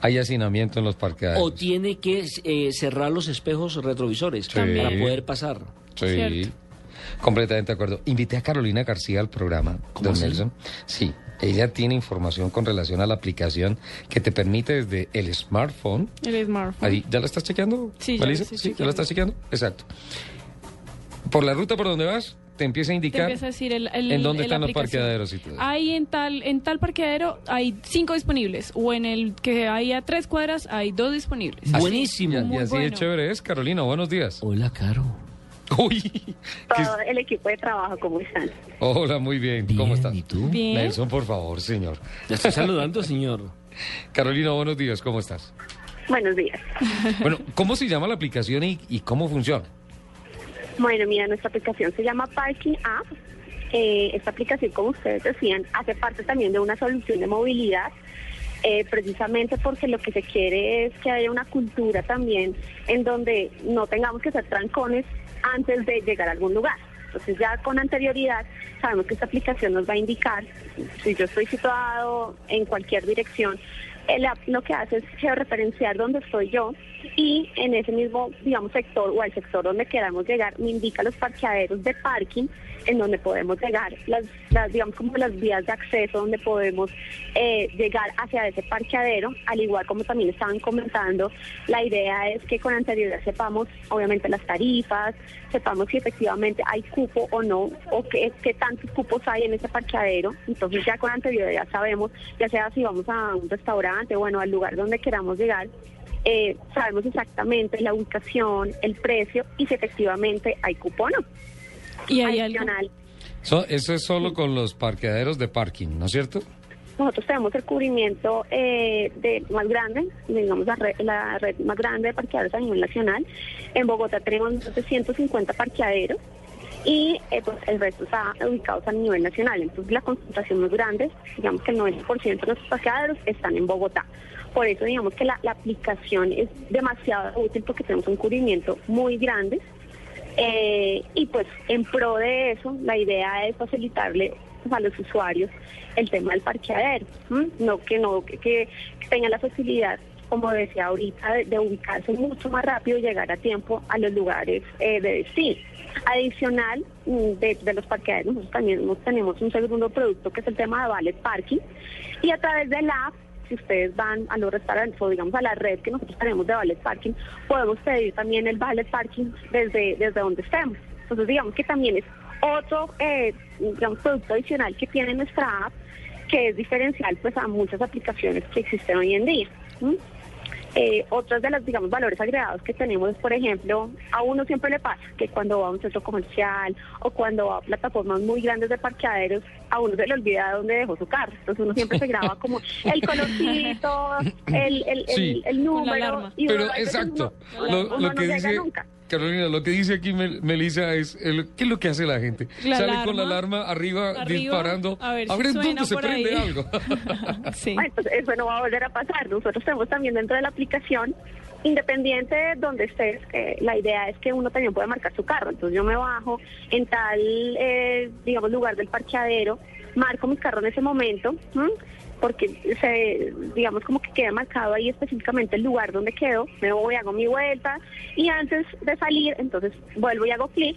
hay hacinamiento en los parqueaderos. O tiene que eh, cerrar los espejos retrovisores Sí. para poder pasar. Sí, Cierto. completamente de acuerdo. Invité a Carolina García al programa, ¿Cómo don así? Nelson. Sí, ella tiene información con relación a la aplicación que te permite desde el smartphone. El smartphone. Ahí, ¿Ya la estás chequeando? Sí, ya la estás chequeando? Exacto. Por la ruta por donde vas, te empieza a Te indicar empieza a decir el, el- en dónde el están los parqueaderos y todo. Hay en tal, en tal parqueadero hay cinco disponibles. O en el que hay a tres cuadras hay dos disponibles. Así. Buenísimo. Y, así de bueno. chévere es, Carolina. Buenos días. Hola, Caro. Uy, ¿qué es- todo el equipo de trabajo, ¿cómo están? Hola, muy bien. ¿Cómo estás? ¿Y tú? Bien. Nelson, por favor, señor. Ya estoy saludando, señor. Carolina, buenos días. ¿Cómo estás? Buenos días. Bueno, ¿cómo se llama la aplicación y, y cómo funciona? Bueno, mira, nuestra aplicación se llama Parking App. Eh, esta aplicación, como ustedes decían, hace parte también de una solución de movilidad, eh, precisamente porque lo que se quiere es que haya una cultura también en donde no tengamos que hacer trancones antes de llegar a algún lugar. Entonces ya con anterioridad sabemos que esta aplicación nos va a indicar si yo estoy situado en cualquier dirección. App lo que hace es georreferenciar dónde estoy yo y en ese mismo, digamos, sector o al sector donde queramos llegar, me indica los parqueaderos de parking en donde podemos llegar, las, las digamos, como las vías de acceso donde podemos eh, llegar hacia ese parqueadero, al igual como también estaban comentando, la idea es que con anterioridad sepamos, obviamente, las tarifas, sepamos si efectivamente hay cupo o no, o qué, qué tantos cupos hay en ese parqueadero, entonces ya con anterioridad sabemos, ya sea si vamos a un restaurante, bueno, al lugar donde queramos llegar, eh, sabemos exactamente la ubicación, el precio y si efectivamente hay cupo o no. Y hay algo. Adicional, So- eso es solo con los parqueaderos de parking, ¿no es cierto? nosotros tenemos el cubrimiento eh, de más grande, digamos la red, la red más grande de parqueaderos a nivel nacional. En Bogotá tenemos más de 150 parqueaderos y eh, pues el resto está ubicados a nivel nacional. Entonces la concentración más grande, digamos que el 90% de nuestros parqueaderos están en Bogotá. Por eso digamos que la, aplicación es demasiado útil porque tenemos un cubrimiento muy grande. Eh, y pues en pro de eso, la idea es facilitarle pues, a los usuarios el tema del parqueadero, no que no que, que tengan la facilidad, como decía ahorita, de, ubicarse mucho más rápido y llegar a tiempo a los lugares eh, de destino. Adicional mm, de, los parqueaderos, nosotros también tenemos un segundo producto que es el tema de valet parking y a través de la app si ustedes van a los restaurantes o digamos a la red que nosotros tenemos de valet parking, podemos pedir también el valet parking desde, desde donde estemos. Entonces digamos que también es otro eh, digamos, producto adicional que tiene nuestra app que es diferencial pues a muchas aplicaciones que existen hoy en día. Eh, otros de los, digamos, valores agregados que tenemos por ejemplo, a uno siempre le pasa que cuando va a un centro comercial o cuando va a plataformas muy grandes de parqueaderos, a uno se le olvida dónde dejó su carro. Entonces uno siempre se graba como el colorcito, el, el, el, Sí. Con el la número. y Pero uno veces exacto, uno- lo, uno lo no que llega dice nunca. Carolina, lo que dice aquí Mel- Melissa es, el- ¿qué es lo que hace la gente? La Sale con la alarma, arriba, arriba, disparando, a ver si ver suena dónde se prende ahí. algo. sí. Bueno, pues eso no va a volver a pasar. Nosotros tenemos también dentro de la aplicación, independiente de donde estés, eh, la idea es que uno también puede marcar su carro. Entonces yo me bajo en tal, eh, digamos, lugar del parqueadero, marco mi carro en ese momento, ¿m? Porque se, digamos, como que queda marcado ahí específicamente el lugar donde quedo, me voy, hago mi vuelta y antes de salir, entonces vuelvo y hago clic.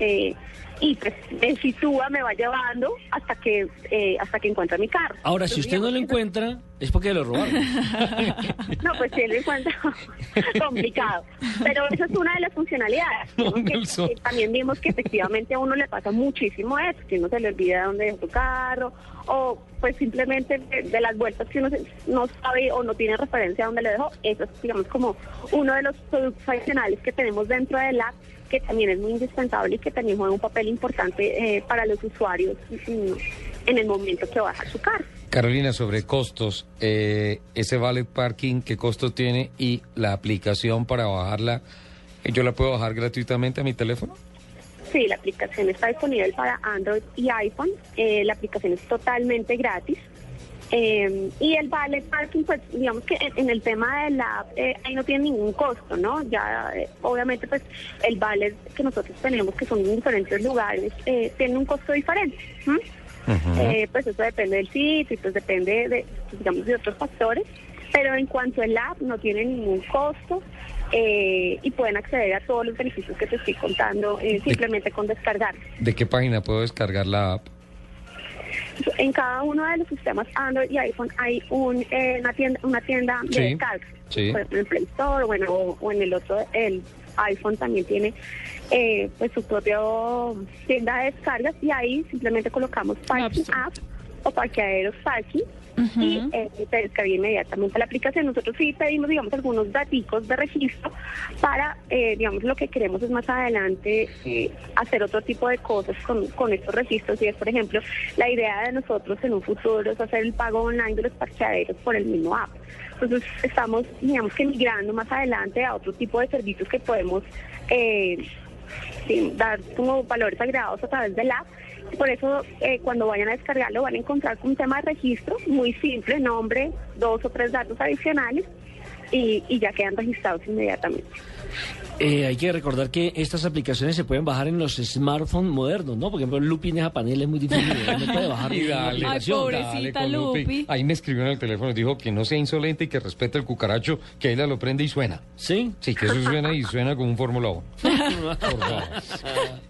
eh, y pues me sitúa, me va llevando hasta que eh, hasta que encuentre mi carro. Ahora, si usted no lo encuentra, es porque lo robaron. no, pues sí, lo encuentro complicado. Pero esa es una de las funcionalidades. No, que, eh, también vimos que efectivamente a uno le pasa muchísimo eso, que uno se le olvida dónde dejó su carro, o pues simplemente de, de las vueltas que uno se- no sabe o no tiene referencia a dónde le dejó. Eso es, digamos, como uno de los productos adicionales que tenemos dentro del app, que también es muy indispensable y que también juega un papel importante eh, para los usuarios mm, en el momento que va a dejar su carro. Carolina, sobre costos, eh, ese valet parking, ¿qué costo tiene? Y la aplicación para bajarla, ¿yo la puedo bajar gratuitamente a mi teléfono? Sí, la aplicación está disponible para Android y iPhone. Eh, la aplicación es totalmente gratis. Eh, y el valet parking, pues digamos que en, en el tema de la app, eh, ahí no tiene ningún costo, ¿no? Ya, eh, obviamente, pues el valet que nosotros tenemos, que son en diferentes lugares, eh, tiene un costo diferente. Eh, pues eso depende del sitio y pues depende de, digamos, de otros factores. Pero en cuanto al app, no tiene ningún costo. eh, y pueden acceder a todos los beneficios que te estoy contando eh, simplemente con descargar. ¿De qué página puedo descargar la app? En cada uno de los sistemas Android y iPhone hay un, eh, una tienda, una tienda de Sí, descarga. sí. En el Play Store bueno, o, o en el otro, el iPhone también tiene eh, pues su propia tienda de descargas y ahí simplemente colocamos Parking. App o Parqueaderos Parking y eh, te descarga inmediatamente la aplicación. Nosotros sí pedimos, digamos, algunos daticos de registro para, eh, digamos, lo que queremos es más adelante eh, hacer otro tipo de cosas con, con estos registros. Y es, por ejemplo, la idea de nosotros en un futuro es hacer el pago online de los parqueaderos por el mismo app. Entonces, estamos, digamos, que migrando más adelante a otro tipo de servicios que podemos eh, sí, dar como valores agregados a través del app. Por eso, eh, cuando vayan a descargarlo, van a encontrar un tema de registro muy simple, nombre, dos o tres datos adicionales y, y ya quedan registrados inmediatamente. Eh, hay que recordar que estas aplicaciones se pueden bajar en los smartphones modernos, ¿no? Por ejemplo, Lupin a panel es muy difícil, no puede bajar Y dale. Ay, pobrecita Lupi. Ahí me escribió en el teléfono y dijo que no sea insolente y que respete el cucaracho, que ella lo prende y suena. ¿Sí? Sí, que eso suena y suena como un Fórmula 1. Por favor.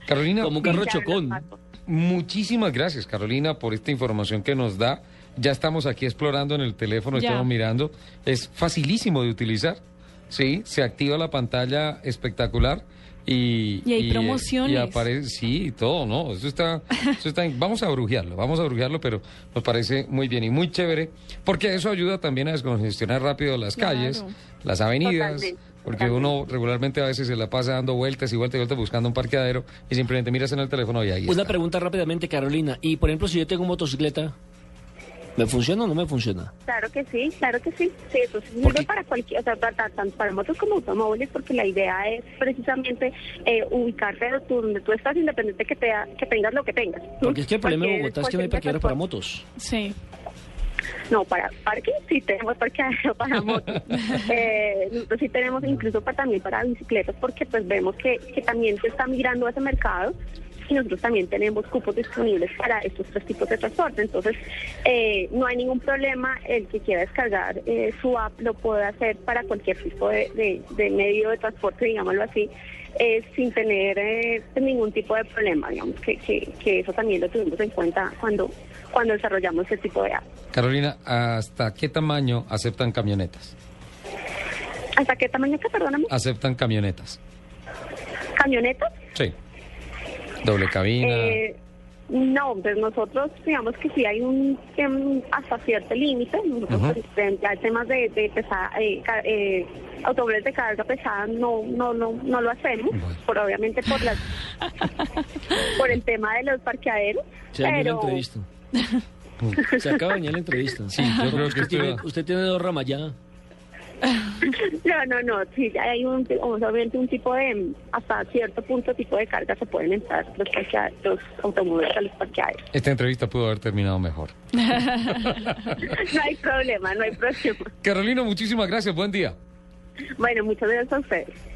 Carolina, Como un carro chocón. muchísimas gracias, Carolina, por esta información que nos da. Ya estamos aquí explorando en el teléfono, Ya. estamos mirando. Es facilísimo de utilizar. Sí, se activa la pantalla espectacular y... Y hay eh, promociones. Y aparece, sí, y todo, ¿no? Eso está, eso está... Vamos a brujearlo, vamos a brujearlo, pero nos parece muy bien y muy chévere, porque eso ayuda también a descongestionar rápido las Claro. calles, las avenidas, Totalmente, porque uno regularmente a veces se la pasa dando vueltas y vueltas y vueltas buscando un parqueadero y simplemente miras en el teléfono y ahí Una está. pregunta rápidamente, Carolina. Y, por ejemplo, si yo tengo motocicleta, ¿me funciona o no me funciona? Claro que sí, claro que sí. Sí, eso sirve para cualquier, o sea, para- tanto para motos como automóviles, porque la idea es precisamente eh, ubicarte tú- donde tú estás, independiente que, te, que tengas lo que tengas. Porque es que el problema de Bogotá es que no hay cualquier parqueaderos para motos. Sí. No, para parking sí tenemos parqueadero para motos. eh, nosotros sí tenemos incluso para, también para bicicletas porque pues vemos que, que también se está migrando a ese mercado y nosotros también tenemos cupos disponibles para estos tres tipos de transporte. Entonces, eh, no hay ningún problema. El que quiera descargar eh, su app lo puede hacer para cualquier tipo de, de- de medio de transporte, digámoslo así, eh, sin tener eh, ningún tipo de problema. Digamos que, que, que eso también lo tuvimos en cuenta cuando, cuando desarrollamos ese tipo de app. Carolina, ¿hasta qué tamaño aceptan camionetas? ¿Hasta qué tamaño que, perdóname? ¿Aceptan camionetas? ¿Camionetas? Sí. Doble cabina. Eh, no, pues nosotros digamos que sí hay un em, hasta cierto límite. Nosotros Ujú. pues, frente a temas de, de pesada, eh, eh, automóviles de carga pesada no no no no lo hacemos, Bueno. por obviamente por las por el tema de los parqueaderos. Se dañó la pero entrevista. Se acaba de la entrevista. Sí, yo creo que usted, tiene, usted tiene dos ramas ya. No no no sí hay un obviamente un tipo de hasta cierto punto tipo de carga se pueden entrar los los automóviles a los parqueaderos. Esta entrevista pudo haber terminado mejor. No hay problema, no hay problema. Carolina, muchísimas gracias. Buen día. Bueno, muchas gracias a ustedes.